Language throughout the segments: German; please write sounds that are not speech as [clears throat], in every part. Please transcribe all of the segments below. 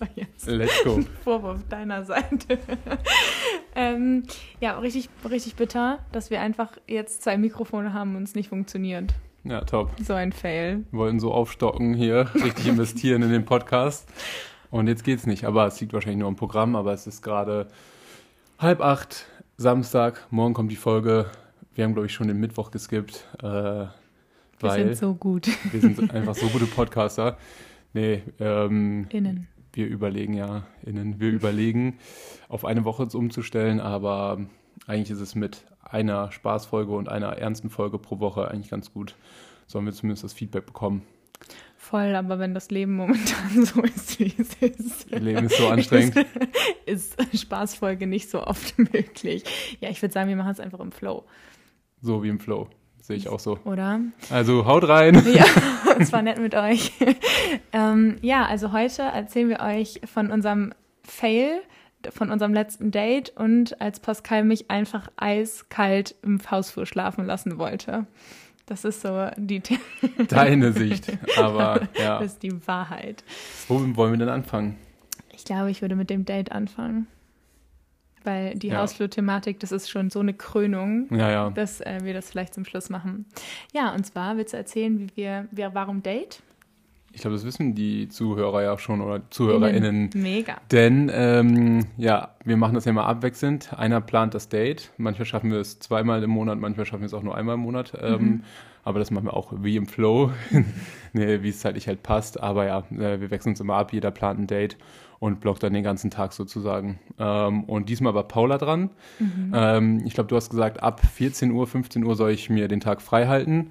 war jetzt Let's go. ein Vorwurf deiner Seite. [laughs] ähm, ja, richtig, richtig bitter, dass wir einfach jetzt zwei Mikrofone haben und es nicht funktioniert. Ja, top. So ein Fail. Wir wollten so aufstocken hier, richtig investieren in den Podcast. Und jetzt geht's nicht. Aber es liegt wahrscheinlich nur am Programm, aber es ist gerade halb acht, Samstag. Morgen kommt die Folge. Wir haben, glaube ich, schon den Mittwoch geskippt. Äh, Wir sind so gut. wir sind einfach so gute Podcaster. Nee, ähm, Innen. Wir überlegen ja, innen, wir überlegen, auf eine Woche umzustellen, aber eigentlich ist es mit einer Spaßfolge und einer ernsten Folge pro Woche eigentlich ganz gut. Sollen wir zumindest das Feedback bekommen. Voll, aber wenn das Leben momentan [laughs] so ist, wie es ist. Leben ist so anstrengend. [laughs] Ist Spaßfolge nicht so oft [laughs] möglich. Ja, ich würde sagen, wir machen es einfach im Flow, So wie im Flow. Sehe ich auch so. oder? Also haut rein. [laughs] Ja, [laughs] es war nett mit euch. [laughs] ähm, ja, also heute erzählen wir euch von unserem Fail, von unserem letzten Date und als Pascal mich einfach eiskalt im Hausflur schlafen lassen wollte. Das ist so die, Deine Sicht. Aber ja, das ist die Wahrheit. wo wollen wir denn anfangen? Ich glaube, ich würde mit dem Date anfangen. Weil die Ja. Hausflur-Thematik, das ist schon so eine Krönung, Ja, ja. dass äh, wir das vielleicht zum Schluss machen. Ja, und zwar willst du erzählen, wie wir, wir warum Date? Ich glaube, das wissen die Zuhörer ja schon oder ZuhörerInnen. Mega. Denn ähm, ja, wir machen das ja mal abwechselnd. Einer plant das Date. Manchmal schaffen wir es zweimal im Monat, manchmal schaffen wir es auch nur einmal im Monat. Ähm, Aber das machen wir auch wie im Flow, [laughs] nee, wie es zeitlich halt passt. Aber ja, äh, wir wechseln uns immer ab. Jeder plant ein Date und blockt dann den ganzen Tag sozusagen. Ähm, und diesmal war Paula dran. Ähm, ich glaube, du hast gesagt, ab 14 Uhr, 15 Uhr soll ich mir den Tag frei halten.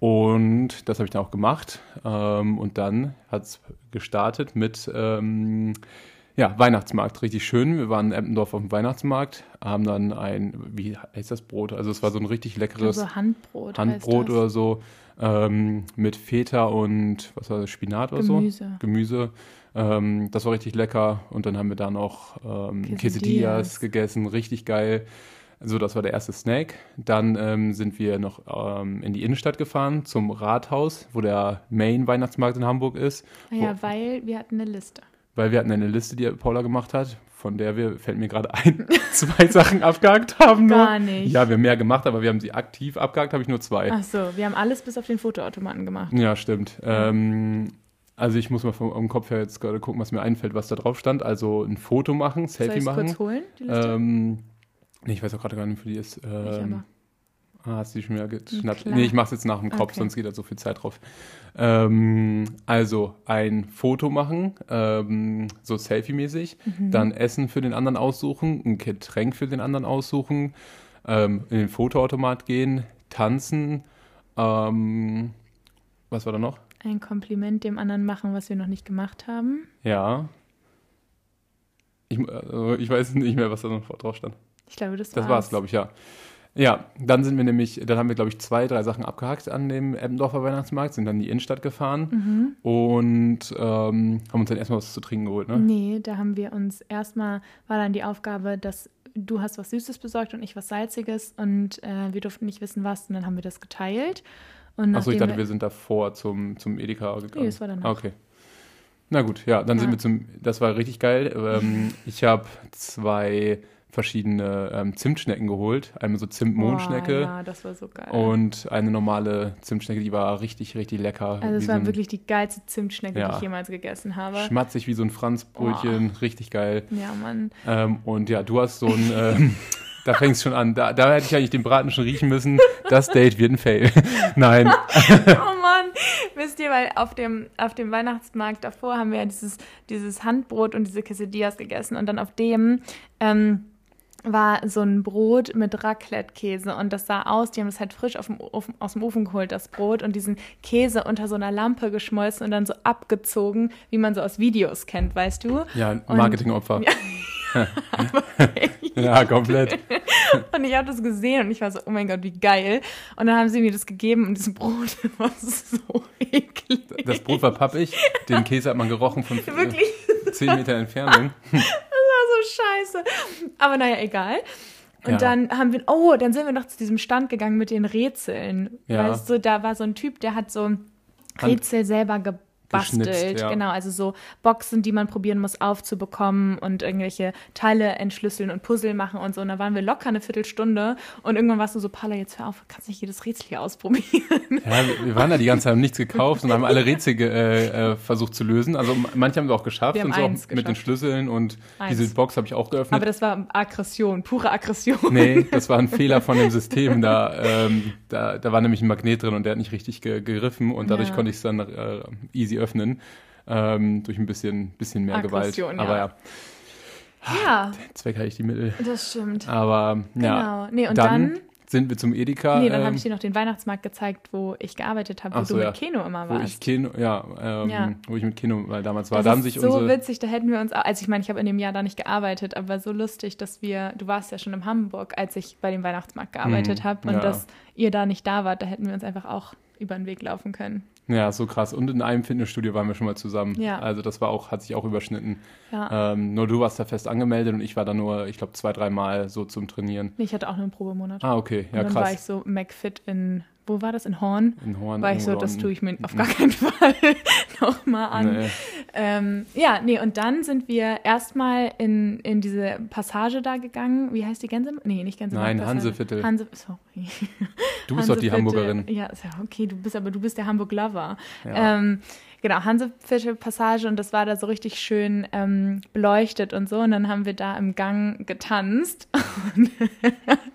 Und das habe ich dann auch gemacht. Ähm, und dann hat es gestartet mit ähm, ja, Weihnachtsmarkt, richtig schön. Wir waren in Eppendorf auf dem Weihnachtsmarkt, haben dann ein, wie heißt das Brot? Also es war so ein richtig leckeres Also Handbrot. Handbrot oder so ähm, mit Feta und was war das, Spinat oder Gemüse. so? Gemüse. Ähm, das war richtig lecker. Und dann haben wir da noch ähm, Quesadillas. Quesadillas gegessen, richtig geil. So, das war der erste Snack. Dann ähm, sind wir noch ähm, in die Innenstadt gefahren zum Rathaus, wo der Main-Weihnachtsmarkt in Hamburg ist. Ah ja, weil wir hatten eine Liste. Weil wir hatten eine Liste, die Paula gemacht hat, von der wir, fällt mir gerade ein, [laughs] zwei Sachen abgehakt haben. Nur. Gar nicht. Ja, wir haben mehr gemacht, aber wir haben sie aktiv abgehakt, habe ich nur zwei. Ach so, wir haben alles bis auf den Fotoautomaten gemacht. Ja, stimmt. Ähm, also ich muss mal vom, vom Kopf her jetzt gerade gucken, was mir einfällt, was da drauf stand. Also ein Foto machen, Soll Selfie ich machen. kurz holen, die Liste? Ähm, nee, ich weiß auch gerade gar nicht, wie die ist. ich Ähm, ah, hast du die schon wieder geschnappt? Klar. Nee, ich mach's jetzt nach dem Kopf, Okay. sonst geht da so viel Zeit drauf. Ähm, also ein Foto machen, ähm, so Selfie-mäßig. Mhm. Dann Essen für den anderen aussuchen, ein Getränk für den anderen aussuchen, ähm, in den Fotoautomat gehen, tanzen. Ähm, was war da noch? Ein Kompliment dem anderen machen, was wir noch nicht gemacht haben. Ja. Ich, also ich weiß nicht mehr, was da noch drauf stand. Ich glaube, das, Das war's, glaube ich, ja. Ja, dann sind wir nämlich, dann haben wir, glaube ich, zwei, drei Sachen abgehakt an dem Eppendorfer Weihnachtsmarkt, sind dann in die Innenstadt gefahren Mhm. und ähm, haben uns dann erstmal was zu trinken geholt, ne? Nee, da haben wir uns erstmal, war dann die Aufgabe, dass du hast was Süßes besorgt und ich was Salziges und äh, wir durften nicht wissen, was und dann haben wir das geteilt. Achso, ich dachte, wir sind davor zum, zum Edeka gegangen. Nee, das war danach. Okay. Na gut, ja, dann sind Ja. wir zum, das war richtig geil. Ähm, [laughs] ich habe zwei verschiedene ähm, Zimtschnecken geholt. Einmal so Zimt-Mondschnecke. Ja, das war so geil. Und eine normale Zimtschnecke, die war richtig, richtig lecker. also es war wirklich die geilste Zimtschnecke, die Ja. ich jemals gegessen habe. Schmatzig wie so ein Franzbrötchen, richtig geil. Ja, Mann. Ähm, und ja, du hast so ein, [laughs] da fängst schon an, da, da hätte ich eigentlich den Braten schon riechen müssen. Das Date wird ein Fail. [laughs] Nein, [laughs] Oh Mann, wisst ihr, weil auf dem, auf dem Weihnachtsmarkt davor haben wir ja dieses, dieses Handbrot und diese Quesadillas gegessen und dann auf dem ähm, war so ein Brot mit Raclette-Käse und das sah aus, die haben das halt frisch auf dem Ofen, aus dem Ofen geholt, das Brot und diesen Käse unter so einer Lampe geschmolzen und dann so abgezogen, wie man so aus Videos kennt, weißt du? ja, Marketingopfer. Ja. [laughs] [laughs] Ja, komplett. [laughs] Und ich habe das gesehen und ich war so, oh mein Gott, wie geil. Und dann haben sie mir das gegeben und dieses Brot [laughs] war so eklig. Das Brot war pappig, den Käse hat man gerochen von Wirklich, äh, 10 Meter Entfernung. das war so scheiße. Aber naja, egal. Und Ja. dann haben wir, oh, dann sind wir noch zu diesem Stand gegangen mit den Rätseln. Ja. Weißt du, da war so ein Typ, der hat so Rätsel selber bastelt. Ja. Genau, also so Boxen, die man probieren muss aufzubekommen und irgendwelche Teile entschlüsseln und Puzzle machen und so. Und da waren wir locker eine Viertelstunde und irgendwann warst du so, Paula, jetzt hör auf, kannst nicht jedes Rätsel hier ausprobieren. Ja, wir- waren da die ganze Zeit, haben nichts gekauft und haben alle [laughs] Rätsel äh, äh, versucht zu lösen. Also manche haben wir auch geschafft Wir und so auch mit den. Schlüsseln und Eins. diese Box habe ich auch geöffnet. Aber das war Aggression, pure Aggression. Nee, das war ein [laughs] Fehler von dem System. Da, ähm, da, da war nämlich ein Magnet drin und der hat nicht richtig ge gegriffen und dadurch Ja. konnte ich es dann äh, easy öffnen. Ähm, durch ein bisschen, bisschen mehr Aggression, Gewalt. Aber ja. ja, Ja, Zweck habe ich die Mittel. das stimmt. Aber ja, Genau. Nee, und dann, dann, sind wir zum Edeka. nee, dann ähm, habe ich dir noch den Weihnachtsmarkt gezeigt, wo ich gearbeitet habe, wo so, du ja. mit Keno immer wo ich warst. Kino, ja, ähm, Ja. wo ich mit mal damals war. Das da haben ist sich so unsere witzig, da hätten wir uns, auch- also ich meine, ich habe in dem Jahr da nicht gearbeitet, aber so lustig, dass wir, du warst ja schon in Hamburg, als ich bei dem Weihnachtsmarkt gearbeitet Mhm, habe und ja. dass ihr da nicht da wart, da hätten wir uns einfach auch über den Weg laufen können. Ja, so krass. Und in einem Fitnessstudio waren wir schon mal zusammen. Ja. Also das war auch, hat sich auch überschnitten. Ja. Ähm, nur du warst da fest angemeldet und ich war da nur, ich glaube, zwei, dreimal so zum Trainieren. Nee, ich hatte auch nur einen Probemonat. Ah, okay. Ja, und dann war ich krass. so McFit in, wo war das, in Horn? In Horn. War ich so, das tue ich mir auf gar keinen [laughs] Fall [laughs] nochmal an. Nee. Ähm, ja, nee, und dann sind wir erstmal in, in diese Passage da gegangen. Wie heißt die Gänse? Nee, nicht Gänse. Nein, Hanseviertel. Hanse, sorry. Du bist doch die. Hamburgerin. Ja, ja okay, du bist aber du bist der Hamburg-Lover. Ja. Ähm, genau, Hanseviertel-Passage und das war da so richtig schön ähm, beleuchtet und so. Und dann haben wir da im Gang getanzt. [laughs]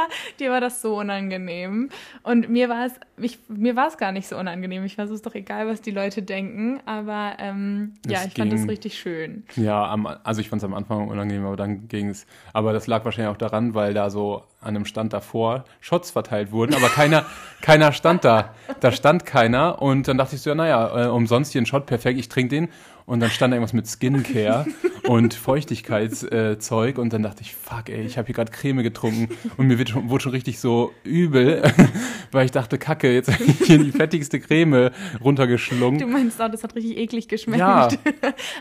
War, dir war das so unangenehm. Und mir war es, ich, mir war es gar nicht so unangenehm. Ich weiß, es ist doch egal, was die Leute denken. Aber ähm, ja, Es ich fand das ging- richtig schön. Ja, am, also ich fand es am Anfang unangenehm, aber dann ging es. Aber das lag wahrscheinlich auch daran, weil da so an einem Stand davor Shots verteilt wurden, aber keiner, [laughs] keiner stand da. Da stand keiner und dann dachte ich so, ja, naja, äh, umsonst hier ein Shot, perfekt, ich trinke den. Und dann stand da irgendwas mit Skincare [laughs] und Feuchtigkeitszeug äh, und dann dachte ich, fuck, ey, ich habe hier gerade Creme getrunken und mir wird schon, wurde schon richtig so übel, [laughs] weil ich dachte, kacke, jetzt habe ich hier die fettigste Creme runtergeschlungen. Du meinst auch, das hat richtig eklig geschmeckt. Ja.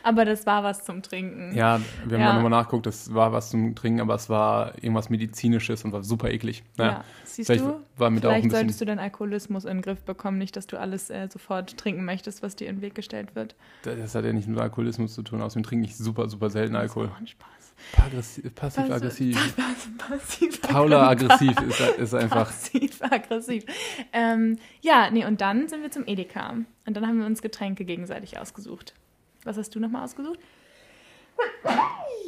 aber das war was zum Trinken. Ja, wir haben Ja. ja. nochmal nachgeguckt, das war was zum Trinken, aber es war irgendwas Medizinisches und war super eklig. Naja, Ja, siehst vielleicht du? war mir da auch Vielleicht solltest du deinen Alkoholismus in den Griff bekommen, nicht, dass du alles äh, sofort trinken möchtest, was dir in den Weg gestellt wird. Das hat ja nicht mit Alkoholismus zu tun, außerdem trinke ich super, super selten Alkohol. Das ist auch ein Spaß. Passiv- Passiv-aggressiv. [laughs] Passiv. Paula aggressiv ist, ist einfach. Passiv-aggressiv. Ähm, ja, nee, und dann sind wir zum Edeka. Und dann haben wir uns Getränke gegenseitig ausgesucht. Was hast du nochmal ausgesucht?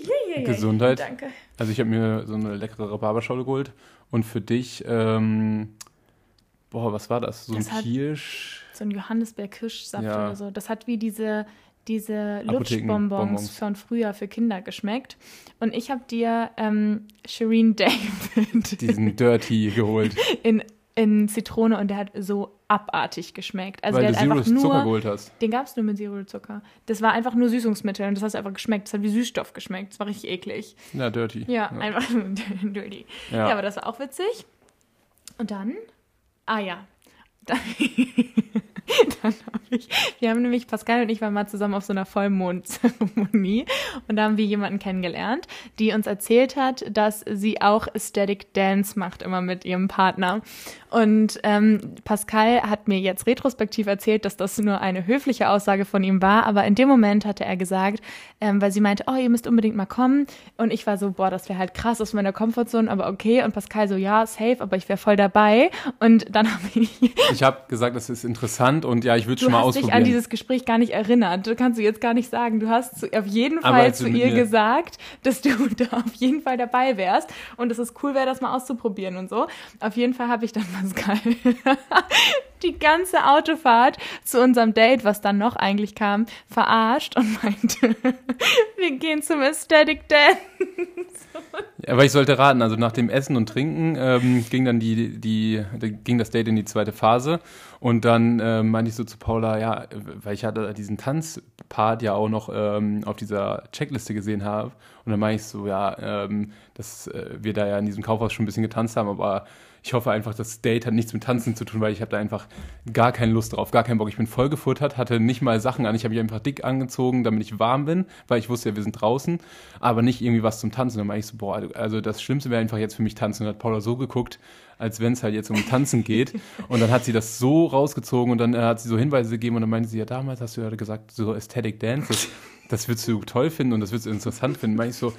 Eieiei. Gesundheit. Danke. Also ich habe mir so eine leckere Rhabarberschorle geholt und für dich, ähm, boah, was war das? So ein Das hat- Kirsch. So ein Johannisbeer-Kirschsaft Ja. oder so. Das hat wie diese, diese. Lutschbonbons von früher für Kinder geschmeckt. Und ich habe dir ähm, Shireen David diesen Dirty geholt, [laughs] in, in Zitrone und der hat so abartig geschmeckt. Also weil der du hat einfach Zero Zucker nur, geholt hast. den gab es nur mit Zero Zucker. Das war einfach nur Süßungsmittel und das hat einfach geschmeckt. Das hat wie Süßstoff geschmeckt. Das war richtig eklig. Ja, Dirty. Ja, einfach [laughs] dirty. Ja. Ja. aber das war auch witzig. Und dann, ah ja, [laughs] dann, habe ich, wir haben nämlich, Pascal und ich waren mal zusammen auf so einer Vollmondzeremonie und da haben wir jemanden kennengelernt, die uns erzählt hat, dass sie auch Aesthetic Dance macht, immer mit ihrem Partner. Und ähm, Pascal hat mir jetzt retrospektiv erzählt, dass das nur eine höfliche Aussage von ihm war, aber in dem Moment hatte er gesagt, ähm, weil sie meinte, oh, ihr müsst unbedingt mal kommen. Und ich war so, boah, das wäre halt krass aus meiner Komfortzone, aber okay. Und Pascal so, ja, safe, aber ich wäre voll dabei. Und dann habe ich, Ich habe gesagt, das ist interessant und ja, ich würde du schon mal hast dich ausprobieren. an dieses Gespräch gar nicht erinnert. Du kannst du jetzt gar nicht sagen. Du hast zu, auf jeden Fall als du zu ihr gesagt, dass du [laughs] da auf jeden Fall dabei wärst und dass es cool wäre, das mal auszuprobieren und so. Auf jeden Fall habe ich dann Pascal [laughs] die ganze Autofahrt zu unserem Date, was dann noch eigentlich kam, verarscht und meinte, [laughs] wir gehen zum Aesthetic Dance. Aber ich sollte raten, also nach dem Essen und Trinken ähm, ging dann die, die, ging das Date in die zweite Phase und dann ähm, meinte ich so zu Paula, ja, weil ich hatte diesen Tanzpart ja auch noch ähm, auf dieser Checkliste gesehen habe und dann meinte ich so, ja, ähm, dass äh, wir da ja in diesem Kaufhaus schon ein bisschen getanzt haben, aber ich hoffe einfach, das Date hat nichts mit Tanzen zu tun, weil ich habe da einfach gar keine Lust drauf, gar keinen Bock. Ich bin voll gefuttert, hatte nicht mal Sachen an. Ich habe mich einfach dick angezogen, damit ich warm bin, weil ich wusste ja, wir sind draußen, aber nicht irgendwie was zum Tanzen. Dann meinte ich so, boah, also das Schlimmste wäre einfach jetzt für mich tanzen. Und hat Paula so geguckt, als wenn es halt jetzt um Tanzen geht. Und dann hat sie das so rausgezogen und dann äh, hat sie so Hinweise gegeben und dann meinte sie, ja, damals hast du ja gesagt, so Aesthetic Dance, das, würdest du toll finden und das würdest du interessant finden. Meine ich so,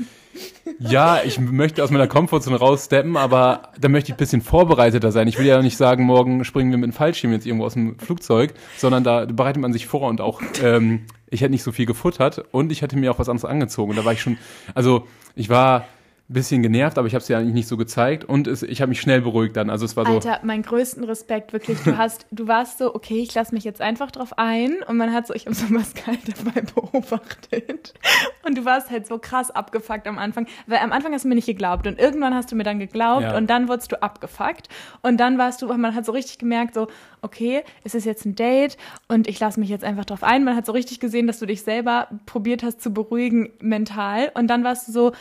ja, ich möchte aus meiner Komfortzone raussteppen, aber da möchte ich ein bisschen vorbereiteter sein. Ich will ja nicht sagen, morgen springen wir mit dem Fallschirm jetzt irgendwo aus dem Flugzeug, sondern da bereitet man sich vor und auch, ähm, ich hätte nicht so viel gefuttert und ich hätte mir auch was anderes angezogen. Und da war ich schon, also ich war bisschen genervt, aber ich habe es ja eigentlich nicht so gezeigt und es, ich habe mich schnell beruhigt dann. Also es war so. Alter, mein größten Respekt wirklich. Du hast, du warst so, okay, ich lasse mich jetzt einfach drauf ein und man hat so, ich habe so Pascal dabei [laughs] beobachtet und du warst halt so krass abgefuckt am Anfang, weil am Anfang hast du mir nicht geglaubt und irgendwann hast du mir dann geglaubt ja. und dann wurdest du abgefuckt und dann warst du, man hat so richtig gemerkt so, okay, es ist jetzt ein Date und ich lasse mich jetzt einfach drauf ein. Man hat so richtig gesehen, dass du dich selber probiert hast zu beruhigen mental und dann warst du so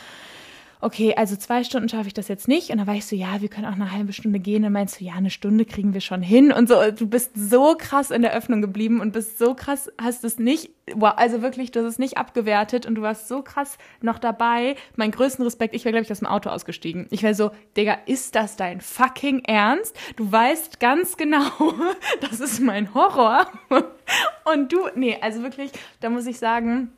okay, also zwei Stunden schaffe ich das jetzt nicht. Und dann war ich so, ja, wir können auch eine halbe Stunde gehen. Und meinst du, ja, eine Stunde kriegen wir schon hin. Und so, du bist so krass in der Öffnung geblieben und bist so krass, hast es nicht, wow, also wirklich, du hast es nicht abgewertet und du warst so krass noch dabei. Mein größten Respekt, ich wäre, glaube ich, aus dem Auto ausgestiegen. Ich wäre so, Digga, ist das dein fucking Ernst? Du weißt ganz genau, [laughs] das ist mein Horror. Und du, nee, also wirklich, da muss ich sagen,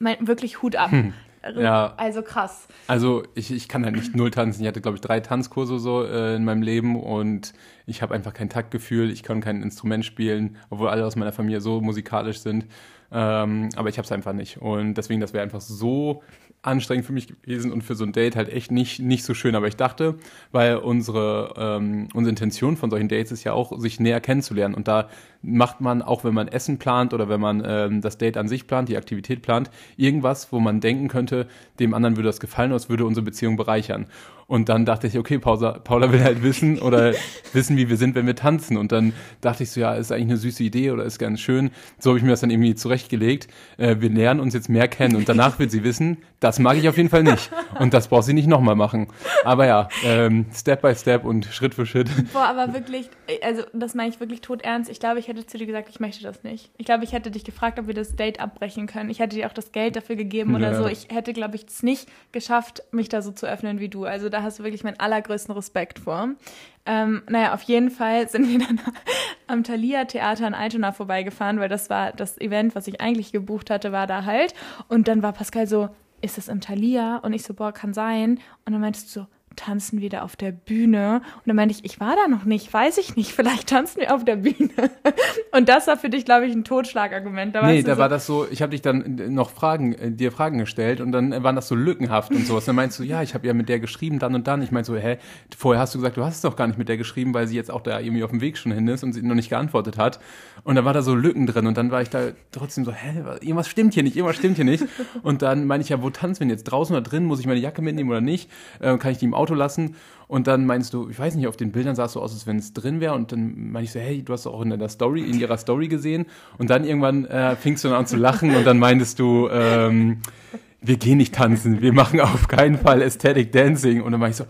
mein, wirklich Hut ab. Hm. Ja. Also krass. Also ich, ich kann halt nicht null tanzen. Ich hatte, glaube ich, drei Tanzkurse so äh, in meinem Leben und ich habe einfach kein Taktgefühl. Ich kann kein Instrument spielen, obwohl alle aus meiner Familie so musikalisch sind. Ähm, aber ich habe es einfach nicht. Und deswegen, das wäre einfach so anstrengend für mich gewesen und für so ein Date halt echt nicht, nicht so schön. Aber ich dachte, weil unsere, ähm, unsere Intention von solchen Dates ist ja auch, sich näher kennenzulernen. Und da macht man, auch wenn man Essen plant oder wenn man ähm, das Date an sich plant, die Aktivität plant, irgendwas, wo man denken könnte, dem anderen würde das gefallen es würde unsere Beziehung bereichern. Und dann dachte ich, okay, Paula, Paula will halt wissen oder [laughs] wissen, wie wir sind, wenn wir tanzen. Und dann dachte ich so, ja, ist eigentlich eine süße Idee oder ist ganz schön. So habe ich mir das dann irgendwie zurechtgelegt. Äh, wir lernen uns jetzt mehr kennen und danach wird sie wissen, das mag ich auf jeden Fall nicht. Und das braucht sie nicht nochmal machen. Aber ja, ähm, Step by Step und Schritt für Schritt. Boah, aber wirklich, also das meine ich wirklich tot ernst. Ich glaube, ich hätte zu dir gesagt, ich möchte das nicht. Ich glaube, ich hätte dich gefragt, ob wir das Date abbrechen können. Ich hätte dir auch das Geld dafür gegeben oder ja. so. Ich hätte, glaube ich, es nicht geschafft, mich da so zu öffnen wie du. Also da hast du wirklich meinen allergrößten Respekt vor. Ähm, naja, auf jeden Fall sind wir dann [laughs] am Thalia Theater in Altona vorbeigefahren, weil das war das Event, was ich eigentlich gebucht hatte, war da halt. Und dann war Pascal so, ist es im Thalia? Und ich so, boah, kann sein. Und dann meintest du so, tanzen wir da auf der Bühne? Und dann meinte ich, ich war da noch nicht, weiß ich nicht, [laughs] vielleicht tanzen wir auf der Bühne. Und das war für dich, glaube ich, ein Totschlagargument. Da nee, da so war das so, ich habe dich dann noch Fragen, äh, dir Fragen gestellt und dann waren das so lückenhaft und sowas. Dann meinst du, ja, ich habe ja mit der geschrieben, dann und dann. Ich meinte so, hä, vorher hast du gesagt, du hast es doch gar nicht mit der geschrieben, weil sie jetzt auch da irgendwie auf dem Weg schon hin ist und sie noch nicht geantwortet hat. Und dann war da so Lücken drin und dann war ich da trotzdem so, hä, irgendwas stimmt hier nicht, irgendwas stimmt hier nicht. Und dann meine ich ja, wo tanzen wir denn jetzt? Draußen oder drin? Muss ich meine Jacke mitnehmen oder nicht? Äh, kann ich die im Auto Auto lassen. Und dann meinst du, ich weiß nicht, auf den Bildern sah es so aus, als wenn es drin wäre. Und dann meine ich so, hey, du hast auch in der Story, in ihrer Story gesehen. Und dann irgendwann äh, fingst du dann an zu lachen und dann meintest du, ähm, wir gehen nicht tanzen, wir machen auf keinen Fall Aesthetic Dancing. Und dann war ich so,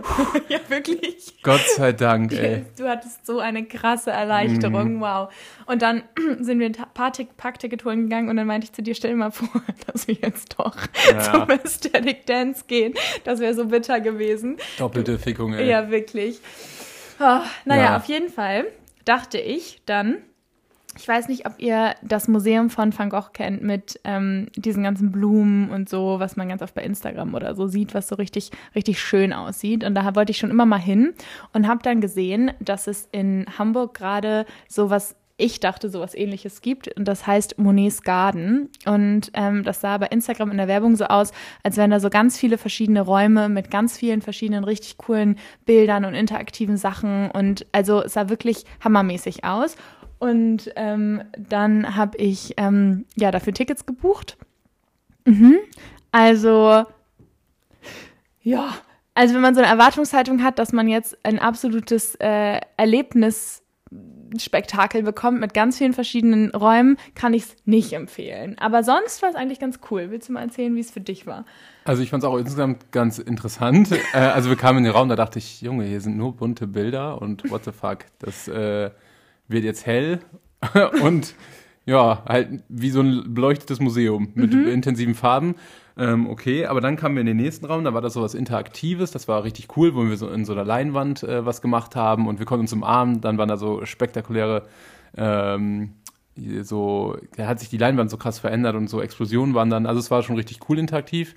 [laughs] ja, wirklich. Gott sei Dank, ey. Du hattest so eine krasse Erleichterung, mm. wow. Und dann [clears throat] sind wir ein paar Packticket holen gegangen und dann meinte ich zu dir, stell dir mal vor, [laughs] dass wir jetzt doch ja. [laughs] zum Aesthetic Dance gehen. Das wäre so bitter gewesen. Doppelte Fickung, ey. Ja, wirklich. Oh, naja, ja. auf jeden Fall dachte ich dann, ich weiß nicht, ob ihr das Museum von Van Gogh kennt mit ähm, diesen ganzen Blumen und so, was man ganz oft bei Instagram oder so sieht, was so richtig, richtig schön aussieht. Und da wollte ich schon immer mal hin und habe dann gesehen, dass es in Hamburg gerade sowas ich dachte, sowas ähnliches gibt. Und das heißt Monets Garden. Und ähm, das sah bei Instagram in der Werbung so aus, als wären da so ganz viele verschiedene Räume mit ganz vielen verschiedenen richtig coolen Bildern und interaktiven Sachen. Und also es sah wirklich hammermäßig aus. Und ähm, dann habe ich ähm, ja dafür Tickets gebucht. Mhm. Also ja, also wenn man so eine Erwartungshaltung hat, dass man jetzt ein absolutes äh, Erlebnisspektakel bekommt mit ganz vielen verschiedenen Räumen, kann ich es nicht empfehlen. Aber sonst war es eigentlich ganz cool. Willst du mal erzählen, wie es für dich war? Also ich fand es auch insgesamt ganz interessant. äh, also wir kamen in den Raum, da dachte ich, Junge, hier sind nur bunte Bilder und what the fuck, das äh, wird jetzt hell. [laughs] Und ja, halt wie so ein beleuchtetes Museum mit mhm. intensiven Farben. Ähm, okay, aber dann kamen wir in den nächsten Raum, da war das so was Interaktives, das war richtig cool, wo wir so in so einer Leinwand äh, was gemacht haben. Und wir konnten uns umarmen, dann waren da so spektakuläre ähm, so, da hat sich die Leinwand so krass verändert und so Explosionen waren dann, also es war schon richtig cool interaktiv.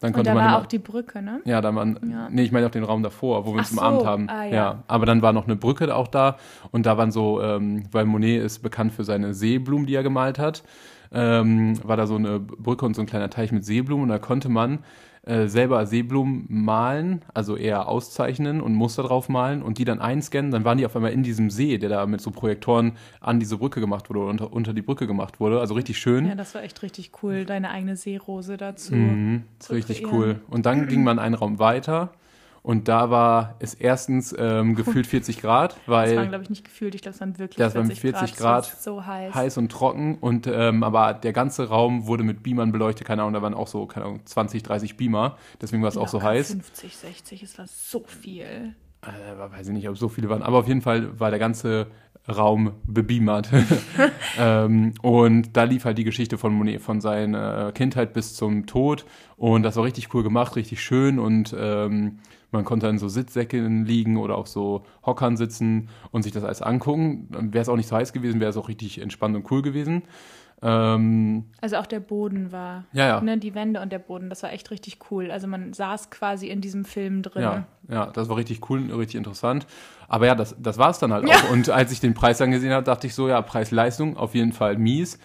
Dann konnte und da man war immer, auch die Brücke, ne? ja, da waren, Ja. nee, ich meine auch den Raum davor, wo wir uns Ach umarmt so, haben. ah, ja. aber dann war noch eine Brücke auch da und da waren so, ähm, weil Monet ist bekannt für seine Seeblumen, die er gemalt hat, ähm, war da so eine Brücke und so ein kleiner Teich mit Seeblumen und da konnte man äh, selber Seeblumen malen, also eher auszeichnen und Muster drauf malen und die dann einscannen, dann waren die auf einmal in diesem See, der da mit so Projektoren an diese Brücke gemacht wurde oder unter, unter die Brücke gemacht wurde, also richtig schön. Ja, das war echt richtig cool, deine eigene Seerose dazu. Mhm, zu richtig kreieren. cool. Und dann ging man einen Raum weiter und da war es erstens ähm, [laughs] gefühlt 40 Grad, Das waren, weil glaube ich, nicht gefühlt, ich glaube, es waren wirklich waren 40 40 Grad. Grad, so heiß. heiß und trocken und ähm, aber der ganze Raum wurde mit Beamern beleuchtet, keine Ahnung, da waren auch so, keine Ahnung, 20, 30 Beamer, deswegen war es auch so heiß. 50, 60, es war so viel. Äh, weiß ich nicht, ob so viele waren, aber auf jeden Fall war der ganze Raum bebeamert. [laughs] ähm, und da lief halt die Geschichte von Monet, von seiner Kindheit bis zum Tod. Und das war richtig cool gemacht, richtig schön. Und ähm, man konnte in so Sitzsäcken liegen oder auf so Hockern sitzen und sich das alles angucken. Wäre es auch nicht so heiß gewesen, wäre es auch richtig entspannt und cool gewesen. Ähm, Also auch der Boden war, ja, ja. ne, die Wände und der Boden, das war echt richtig cool. Also man saß quasi in diesem Film drin. Ja, ja, das war richtig cool, richtig interessant. Aber ja, das, das war es dann halt Ja. auch. Und als ich den Preis angesehen habe, dachte ich so, ja, Preis-Leistung auf jeden Fall mies.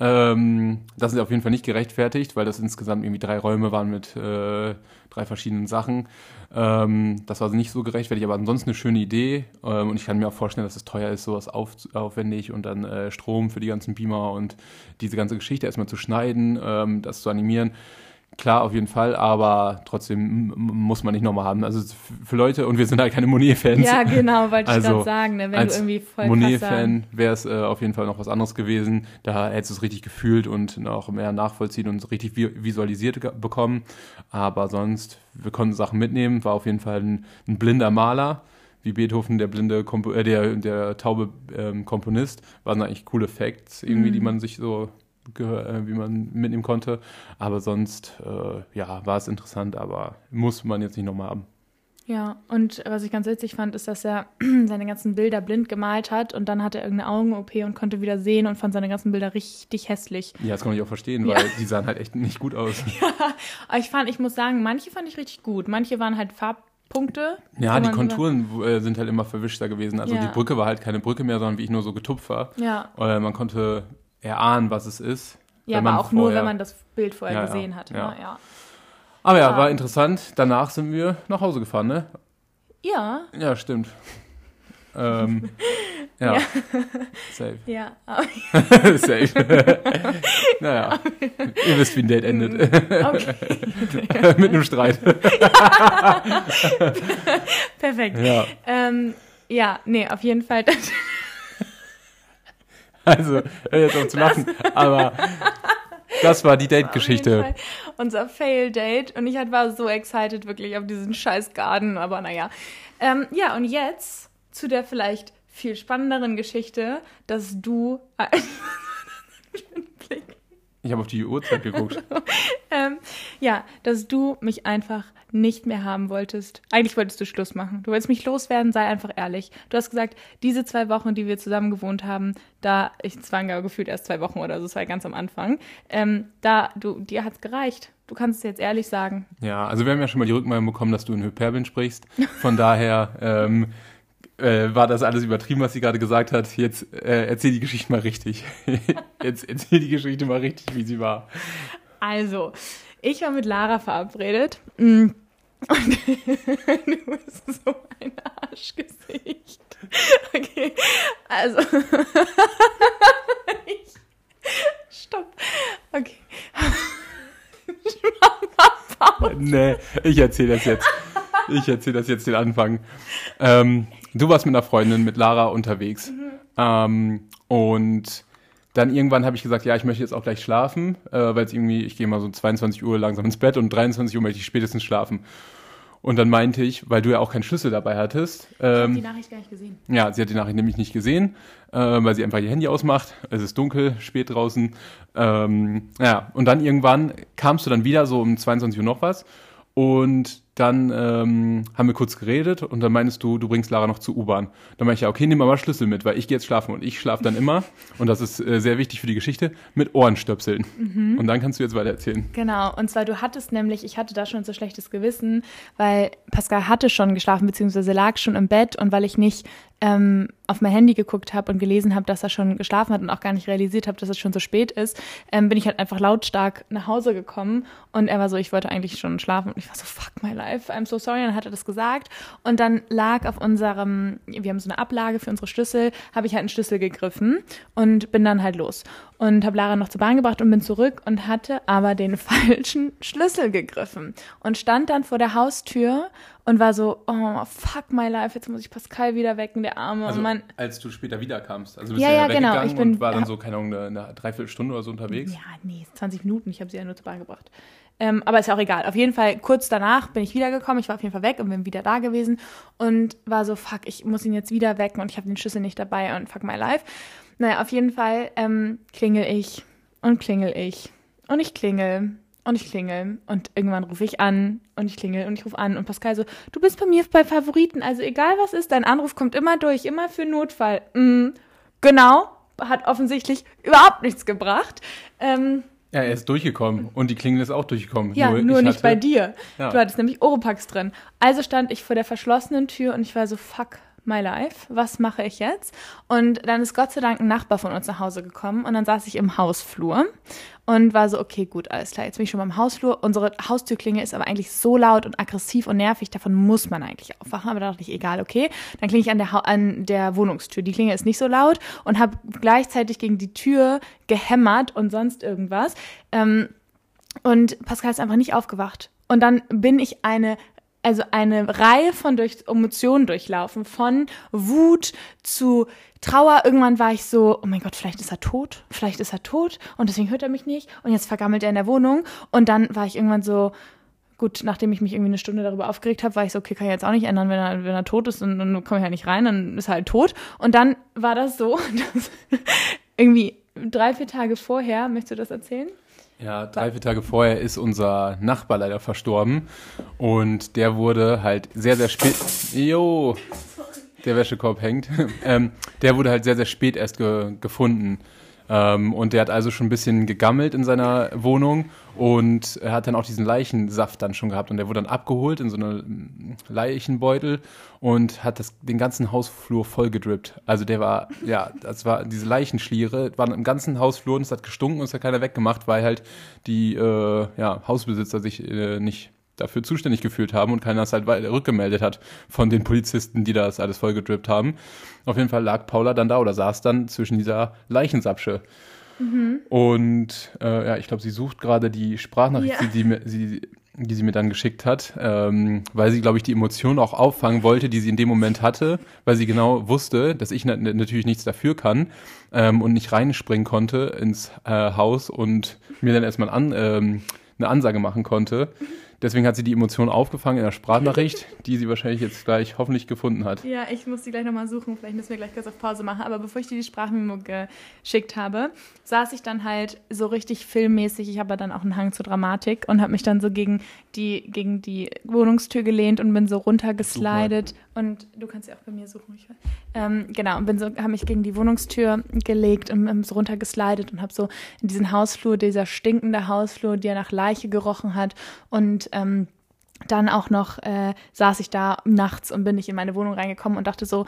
Ähm, das ist auf jeden Fall nicht gerechtfertigt, weil das insgesamt irgendwie drei Räume waren mit äh, drei verschiedenen Sachen. Ähm, das war also nicht so gerechtfertigt, aber ansonsten eine schöne Idee. Ähm, und ich kann mir auch vorstellen, dass es teuer ist, sowas auf, aufwendig und dann äh, Strom für die ganzen Beamer und diese ganze Geschichte erstmal zu schneiden, ähm, das zu animieren. Klar, auf jeden Fall, aber trotzdem muss man nicht nochmal haben. Also für Leute, und wir sind halt keine Monet-Fans. Ja, genau, wollte ich Also, gerade sagen, ne, wenn du Als irgendwie voll Monet-Fan wäre es äh, auf jeden Fall noch was anderes gewesen. Da hättest du es richtig gefühlt und noch mehr nachvollziehen und richtig vi visualisiert bekommen. Aber sonst, wir konnten Sachen mitnehmen. War auf jeden Fall ein, ein blinder Maler, wie Beethoven, der blinde, Kompo äh, der, der taube ähm, Komponist. Waren eigentlich coole Facts irgendwie, Mhm. die man sich so wie man mitnehmen konnte. Aber sonst, äh, ja, war es interessant, aber muss man jetzt nicht nochmal haben. Ja, und was ich ganz witzig fand, ist, dass er [clears throat] seine ganzen Bilder blind gemalt hat und dann hatte er irgendeine Augen-OP und konnte wieder sehen und fand seine ganzen Bilder richtig hässlich. Ja, das kann ich auch verstehen, Ja. weil die sahen halt echt nicht gut aus. [laughs] Aber ich fand, ich muss sagen, manche fand ich richtig gut. Manche waren halt Farbpunkte. Ja, wo die Konturen äh, sind halt immer verwischter gewesen. Also Ja. die Brücke war halt keine Brücke mehr, sondern wie ich nur so getupft war. Ja, Äh, man konnte erahnen, was es ist. ja aber auch nur, vorher- wenn man das Bild vorher Ja, ja, gesehen hat. ja. Ne? Ja. Aber ja, war interessant. Danach sind wir nach Hause gefahren, ne? Ja, Ja, stimmt. ähm, [laughs] ja. Safe. ja. [laughs] Safe. [laughs] naja, ihr wisst, wie ein Date endet. Okay, Mit einem Streit. perfekt. ja. Ähm, ja, nee, auf jeden Fall. [laughs] Also, jetzt auf zu lachen. Aber das war die Date-Geschichte. Unser Fail-Date. Und ich war so excited wirklich auf diesen scheiß Garten, aber naja. Ähm, ja, und jetzt zu der vielleicht viel spannenderen Geschichte, dass du. [laughs] Blick. Ich habe auf die Uhrzeit geguckt. [laughs] Ähm, ja, dass du mich einfach nicht mehr haben wolltest. Eigentlich wolltest du Schluss machen. Du wolltest mich loswerden, sei einfach ehrlich. Du hast gesagt, diese zwei Wochen, die wir zusammen gewohnt haben, da, ich, es waren gar gefühlt erst zwei Wochen oder so, es war ganz am Anfang, ähm, da, du, dir hat's gereicht. Du kannst es jetzt ehrlich sagen. Ja, also wir haben ja schon mal die Rückmeldung bekommen, dass du in Hyperbeln sprichst. [laughs] Von daher ähm, äh, war das alles übertrieben, was sie gerade gesagt hat. Jetzt äh, erzähl die Geschichte mal richtig. [laughs] Jetzt erzähl die Geschichte mal richtig, wie sie war. Also, ich war mit Lara verabredet. mm, Und [laughs] du bist so ein Arschgesicht. Okay, also. [laughs] ich, stopp. Okay. Nee, ich erzähl das jetzt. Ich erzähl das jetzt den Anfang. Ähm, du warst mit einer Freundin, mit Lara unterwegs. Ähm, und dann irgendwann habe ich gesagt, ja, ich möchte jetzt auch gleich schlafen, äh, weil es irgendwie, ich gehe mal so 22 Uhr langsam ins Bett und 23 Uhr möchte ich spätestens schlafen. Und dann meinte ich, weil du ja auch keinen Schlüssel dabei hattest. Ich habe Ähm, die Nachricht gar nicht gesehen. ja, sie hat die Nachricht nämlich nicht gesehen, äh, weil sie einfach ihr Handy ausmacht. Es ist dunkel, spät draußen. Ähm, ja, und dann irgendwann kamst du dann wieder so um 22 Uhr noch was. Und dann ähm, haben wir kurz geredet und dann meinst du, du bringst Lara noch zur U-Bahn. Dann meinte ich, ja, okay, nimm mal Schlüssel mit, weil ich gehe jetzt schlafen und ich schlafe dann immer, und das ist äh, sehr wichtig für die Geschichte, mit Ohrenstöpseln. Und dann kannst du jetzt weiter erzählen. Genau, und zwar du hattest nämlich, ich hatte da schon so schlechtes Gewissen, weil Pascal hatte schon geschlafen, beziehungsweise lag schon im Bett und weil ich nicht ähm, auf mein Handy geguckt habe und gelesen habe, dass er schon geschlafen hat und auch gar nicht realisiert habe, dass es schon so spät ist, ähm, bin ich halt einfach lautstark nach Hause gekommen und er war so, ich wollte eigentlich schon schlafen und ich war so, fuck my life, I'm so sorry, und dann hat er das gesagt und dann lag auf unserem, wir haben so eine Ablage für unsere Schlüssel, habe ich halt einen Schlüssel gegriffen und bin dann halt los und habe Lara noch zur Bahn gebracht und bin zurück und hatte aber den [laughs] falschen Schlüssel gegriffen und stand dann vor der Haustür und war so, oh fuck my life, jetzt muss ich Pascal wieder wecken, der Arme. Also, und man, als du später wiederkamst. Also bist Ja, du ja, genau, weggegangen ich bin- und war dann so, keine Ahnung, eine, eine Dreiviertelstunde oder so unterwegs. ja, nee, 20 Minuten, ich habe sie ja nur zur Bahn gebracht. Ähm, aber ist ja auch egal. Auf jeden Fall, kurz danach bin ich wiedergekommen. Ich war auf jeden Fall weg und bin wieder da gewesen und war so, fuck, ich muss ihn jetzt wieder wecken und ich habe den Schlüssel nicht dabei und fuck my life. Naja, auf jeden Fall ähm, klingel ich und klingel ich und ich klingel und ich klingel und irgendwann rufe ich an und ich klingel und ich rufe an und Pascal so, du bist bei mir bei Favoriten, also egal was ist, dein Anruf kommt immer durch, immer für Notfall. Mm, genau, hat offensichtlich überhaupt nichts gebracht. Ähm, Ja, er ist durchgekommen und die Klingel ist auch durchgekommen. ja, nur, ich nicht hatte- bei dir. Ja. Du hattest nämlich Oropax drin. Also stand ich vor der verschlossenen Tür und ich war so, fuck my life, was mache ich jetzt? Und dann ist Gott sei Dank ein Nachbar von uns nach Hause gekommen und dann saß ich im Hausflur und war so, okay, gut, alles klar, jetzt bin ich schon mal im Hausflur. Unsere Haustürklinge ist aber eigentlich so laut und aggressiv und nervig, davon muss man eigentlich aufwachen. Aber da dachte ich, egal, okay. Dann klinge ich an der, an der Wohnungstür. Die Klinge ist nicht so laut und habe gleichzeitig gegen die Tür gehämmert und sonst irgendwas. Ähm, und Pascal ist einfach nicht aufgewacht. Und dann bin ich eine, also eine Reihe von durch Emotionen durchlaufen, von Wut zu Trauer. Irgendwann war ich so, oh mein Gott, vielleicht ist er tot, vielleicht ist er tot und deswegen hört er mich nicht und jetzt vergammelt er in der Wohnung. Und dann war ich irgendwann so, gut, nachdem ich mich irgendwie eine Stunde darüber aufgeregt habe, war ich so, okay, kann ich jetzt auch nicht ändern, wenn er, wenn er tot ist und dann komme ich ja nicht rein, dann ist er halt tot. Und dann war das so, [laughs] dass irgendwie drei, vier Tage vorher, möchtest du das erzählen? Ja, drei, vier Tage vorher ist unser Nachbar leider verstorben und der wurde halt sehr, sehr spät. Jo, der Wäschekorb hängt. [laughs] ähm, der wurde halt sehr, sehr spät erst ge gefunden. Ähm, und der hat also schon ein bisschen gegammelt in seiner Wohnung und er hat dann auch diesen Leichensaft dann schon gehabt und der wurde dann abgeholt in so eine Leichenbeutel und hat das, den ganzen Hausflur voll gedrippt. Also der war, ja, das war, diese Leichenschliere waren im ganzen Hausflur und es hat gestunken und es hat keiner weggemacht, weil halt die äh, ja, Hausbesitzer sich äh, nicht dafür zuständig gefühlt haben und keiner es halt rückgemeldet hat von den Polizisten, die das alles vollgedrippt haben. Auf jeden Fall lag Paula dann da oder saß dann zwischen dieser Leichensapsche. Und äh, ja, ich glaube, sie sucht gerade die Sprachnachricht, Ja. die, die, die sie mir dann geschickt hat, ähm, weil sie, glaube ich, die Emotionen auch auffangen wollte, die sie in dem Moment hatte, weil sie genau wusste, dass ich na natürlich nichts dafür kann ähm, und nicht reinspringen konnte ins äh, Haus und mir dann erstmal an, ähm, eine Ansage machen konnte. Deswegen hat sie die Emotionen aufgefangen in der Sprachnachricht, [laughs] die sie wahrscheinlich jetzt gleich hoffentlich gefunden hat. Ja, ich muss die gleich nochmal suchen. Vielleicht müssen wir gleich kurz auf Pause machen. Aber bevor ich dir die Sprachmemo geschickt habe, saß ich dann halt so richtig filmmäßig. Ich habe dann auch einen Hang zur Dramatik und habe mich dann so gegen die, gegen die Wohnungstür gelehnt und bin so runtergeslidet. Und du kannst ja auch bei mir suchen. Ich, ähm, genau, und bin so, habe mich gegen die Wohnungstür gelegt und bin so runtergeslidet und habe so in diesen Hausflur, dieser stinkende Hausflur, der nach Leiche gerochen hat und ähm, dann auch noch äh, saß ich da nachts und bin nicht in meine Wohnung reingekommen und dachte so,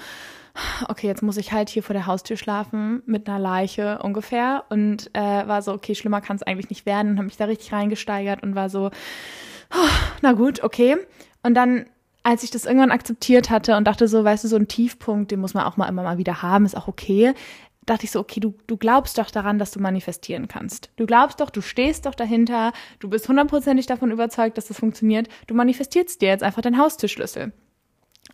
okay, jetzt muss ich halt hier vor der Haustür schlafen mit einer Leiche ungefähr und äh, war so, okay, schlimmer kann es eigentlich nicht werden und habe mich da richtig reingesteigert und war so, oh, na gut, okay. Und dann als ich das irgendwann akzeptiert hatte und dachte so, weißt du, so ein Tiefpunkt, den muss man auch mal immer mal wieder haben, ist auch okay, dachte ich so, okay, du, du glaubst doch daran, dass du manifestieren kannst. Du glaubst doch, du stehst doch dahinter, du bist hundertprozentig davon überzeugt, dass das funktioniert. Du manifestierst dir jetzt einfach deinen Haustürschlüssel.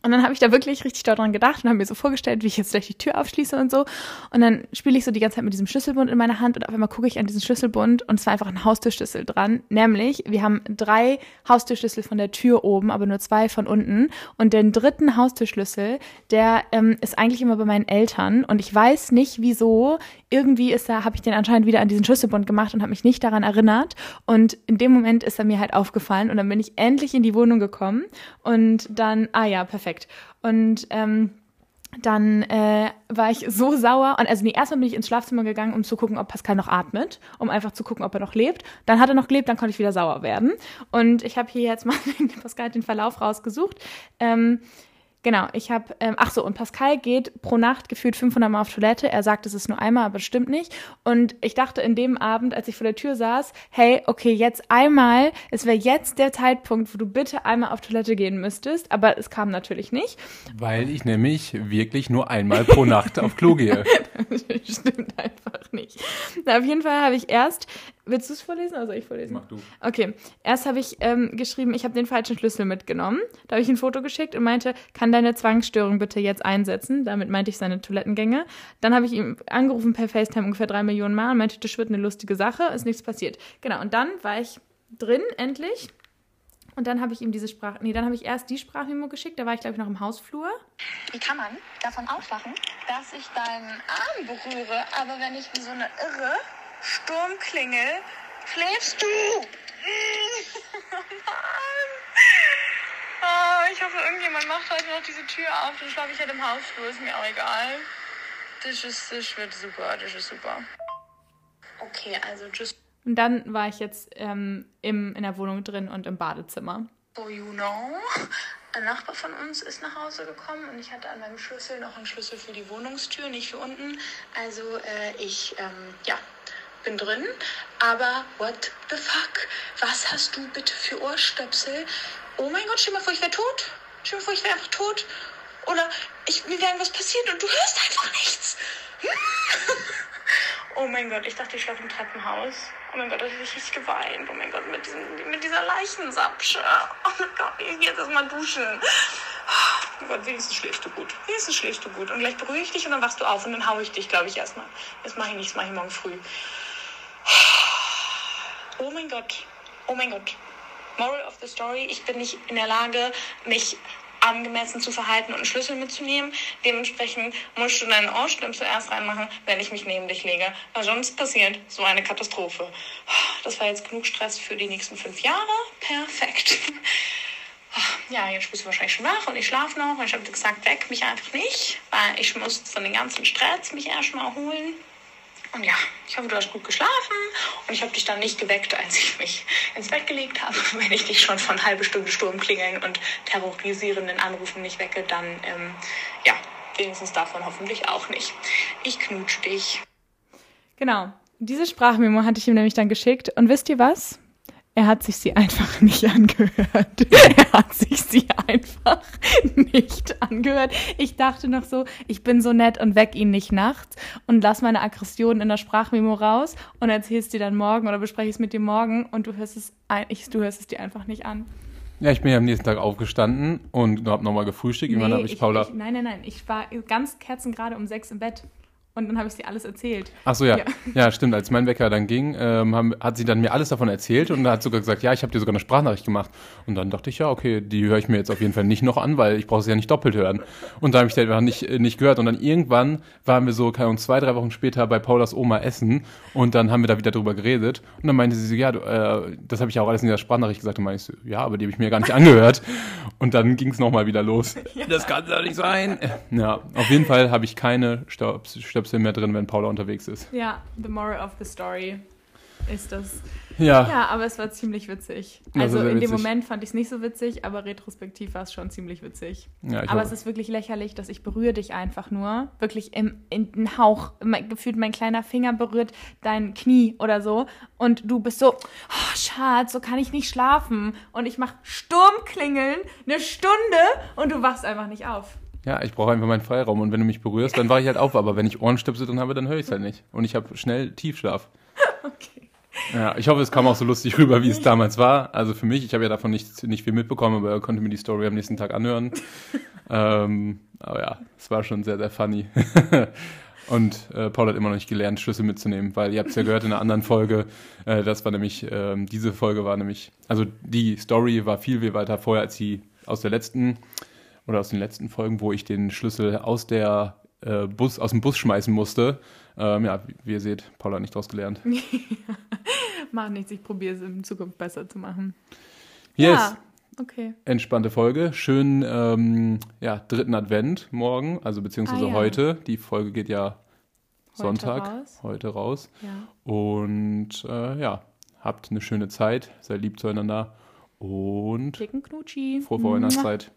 Und dann habe ich da wirklich richtig daran gedacht und habe mir so vorgestellt, wie ich jetzt gleich die Tür aufschließe und so. Und dann spiele ich so die ganze Zeit mit diesem Schlüsselbund in meiner Hand und auf einmal gucke ich an diesen Schlüsselbund und es war einfach ein Haustürschlüssel dran. Nämlich, wir haben drei Haustürschlüssel von der Tür oben, aber nur zwei von unten. Und den dritten Haustürschlüssel, der ähm, ist eigentlich immer bei meinen Eltern. Und ich weiß nicht, wieso. Irgendwie ist da, habe ich den anscheinend wieder an diesen Schlüsselbund gemacht und habe mich nicht daran erinnert. Und in dem Moment ist er mir halt aufgefallen und dann bin ich endlich in die Wohnung gekommen und dann, ah ja, perfekt. Und ähm, dann äh, war ich so sauer und also nee, erstmal bin ich ins Schlafzimmer gegangen, um zu gucken, ob Pascal noch atmet, um einfach zu gucken, ob er noch lebt. Dann hat er noch gelebt, dann konnte ich wieder sauer werden. Und ich habe hier jetzt mal [laughs] Pascal den Verlauf rausgesucht. Ähm, Genau, ich habe, ähm, ach so, und Pascal geht pro Nacht gefühlt 500 Mal auf Toilette. Er sagt, es ist nur einmal, aber stimmt nicht. Und ich dachte in dem Abend, als ich vor der Tür saß, hey, okay, jetzt einmal, es wäre jetzt der Zeitpunkt, wo du bitte einmal auf Toilette gehen müsstest. Aber es kam natürlich nicht. Weil ich nämlich wirklich nur einmal pro Nacht auf Klo gehe. [laughs] stimmt einfach nicht. Na, auf jeden Fall habe ich erst Willst du es vorlesen oder soll ich vorlesen? Mach du. Okay. Erst habe ich ähm, geschrieben, ich habe den falschen Schlüssel mitgenommen. Da habe ich ein Foto geschickt und meinte, kann deine Zwangsstörung bitte jetzt einsetzen? Damit meinte ich seine Toilettengänge. Dann habe ich ihm angerufen per FaceTime ungefähr drei Millionen Mal und meinte, das wird eine lustige Sache, ist nichts passiert. Genau. Und dann war ich drin, endlich. Und dann habe ich ihm diese Sprache, nee, dann habe ich erst die Sprachmemo geschickt, da war ich glaube ich noch im Hausflur. Wie kann man davon aufwachen, dass ich deinen Arm berühre, aber wenn ich wie so eine Irre Sturmklingel. Schläfst du? [laughs] oh, ich hoffe, irgendjemand macht heute noch diese Tür auf. Dann schlafe ich halt im Hausflur. Ist mir auch egal. Das, ist, das wird super. Das ist super. Okay, also just. Und dann war ich jetzt ähm, im, in der Wohnung drin und im Badezimmer. So you know. Ein Nachbar von uns ist nach Hause gekommen und ich hatte an meinem Schlüssel noch einen Schlüssel für die Wohnungstür, nicht für unten. Also äh, ich, ähm, ja, bin drin, aber what the fuck? Was hast du bitte für Ohrstöpsel? Oh mein Gott, stell mal vor, ich wäre tot. Stell mal vor, ich wäre einfach tot. Oder ich, mir wäre was passiert und du hörst einfach nichts. [laughs] oh mein Gott, ich dachte, ich schlafe im Treppenhaus. Oh mein Gott, da habe ich richtig geweint. Oh mein Gott, mit, diesem, mit dieser Leichensapsche. Oh mein Gott, ich gehe jetzt erstmal duschen. Oh Gott, wenigstens schläfst du gut. Wenigstens schläfst du gut. Und gleich beruhige ich dich und dann wachst du auf und dann haue ich dich, glaube ich, erstmal. Das mache ich nicht, das mache ich morgen früh. Oh mein Gott. Oh mein Gott. Moral of the story, ich bin nicht in der Lage, mich angemessen zu verhalten und einen Schlüssel mitzunehmen. Dementsprechend musst du deinen Ohrstimm zuerst reinmachen, wenn ich mich neben dich lege. Weil sonst passiert so eine Katastrophe. Das war jetzt genug Stress für die nächsten fünf Jahre. Perfekt. Ja, jetzt bist du wahrscheinlich schon wach und ich schlafe noch. Ich habe gesagt, weck mich einfach nicht, weil ich muss von den ganzen Stress mich erstmal erholen. Und ja, ich hoffe, du hast gut geschlafen und ich habe dich dann nicht geweckt, als ich mich ins Bett gelegt habe. [laughs] Wenn ich dich schon von halbe Stunde Sturmklingeln und terrorisierenden Anrufen nicht wecke, dann ähm, ja, wenigstens davon hoffentlich auch nicht. Ich knutsch dich. Genau. Diese Sprachmemo hatte ich ihm nämlich dann geschickt. Und wisst ihr was? Er hat sich sie einfach [laughs] nicht angehört. [laughs] er hat sich sie einfach nicht angehört. Ich dachte noch so, ich bin so nett und weck ihn nicht nachts und lass meine Aggression in der Sprachmemo raus und erzähl's dir dann morgen oder bespreche es mit dir morgen und du hörst es, ein, ich, du hörst es dir einfach nicht an. Ja, ich bin ja am nächsten Tag aufgestanden und habe nochmal gefrühstückt. Nee, habe ich, ich Paula. Ich, nein, nein, nein. Ich war ganz kerzengerade um sechs im Bett. Und dann habe ich sie alles erzählt. Ach so, ja. ja. [laughs] ja. stimmt. Als mein Wecker dann ging, ähm, haben, hat sie dann mir alles davon erzählt und hat sogar gesagt, ja, ich habe dir sogar eine Sprachnachricht gemacht. Und dann dachte ich, ja, okay, die höre ich mir jetzt auf jeden Fall nicht noch an, weil ich brauche sie ja nicht doppelt hören. Und da habe ich die einfach nicht, nicht gehört. Und dann irgendwann waren wir so, keine Ahnung, zwei, drei Wochen später bei Paulas Oma essen und dann haben wir da wieder drüber geredet. Und dann meinte sie so, ja, du, äh, das habe ich auch alles in der Sprachnachricht gesagt. Und meinte ich so, ja, aber die habe ich mir gar nicht [laughs] angehört. Und dann ging es nochmal wieder los. [laughs] Ja. Das kann doch nicht sein. Ja, auf jeden Fall habe ich keine Stöpsel mehr drin, wenn Paula unterwegs ist. Ja, the moral of the story ist das. Ja. Ja, aber es war ziemlich witzig. Also in dem Moment fand ich es nicht so witzig, aber retrospektiv war es schon ziemlich witzig. Ja, aber es ist wirklich lächerlich, dass ich berühre dich einfach nur. Wirklich im, in den Hauch. Gefühlt mein kleiner Finger berührt dein Knie oder so. Und du bist so, oh, Schatz, so kann ich nicht schlafen. Und ich mache Sturmklingeln eine Stunde und du wachst einfach nicht auf. Ja, ich brauche einfach meinen Freiraum und wenn du mich berührst, dann wache ich halt auf. Aber wenn ich Ohrenstöpsel drin habe, dann höre ich es halt nicht. Und ich habe schnell Tiefschlaf. [laughs] Okay. Ja, ich hoffe, es kam auch so lustig rüber, wie es damals war. Also für mich, ich habe ja davon nicht, nicht viel mitbekommen, aber er konnte mir die Story am nächsten Tag anhören. [laughs] ähm, aber ja, es war schon sehr, sehr funny. [laughs] Und äh, Paul hat immer noch nicht gelernt, Schlüssel mitzunehmen, weil ihr habt es ja gehört in einer anderen Folge, äh, das war nämlich, ähm, diese Folge war nämlich, also die Story war viel, viel weiter vorher als die aus der letzten oder aus den letzten Folgen, wo ich den Schlüssel aus der äh, Bus, aus dem Bus schmeißen musste. Ähm, ja, wie, ihr seht, Paul hat nicht draus gelernt. [laughs] Macht nichts, ich probiere es in Zukunft besser zu machen. Yes. Ja, okay. Entspannte Folge. Schönen ähm, ja, dritten Advent morgen, also beziehungsweise Ah, ja. heute. Die Folge geht ja Heute Sonntag, raus. heute raus. Ja. Und äh, ja, habt eine schöne Zeit, seid lieb zueinander und Dicken Knutschi. frohe Weihnachtszeit.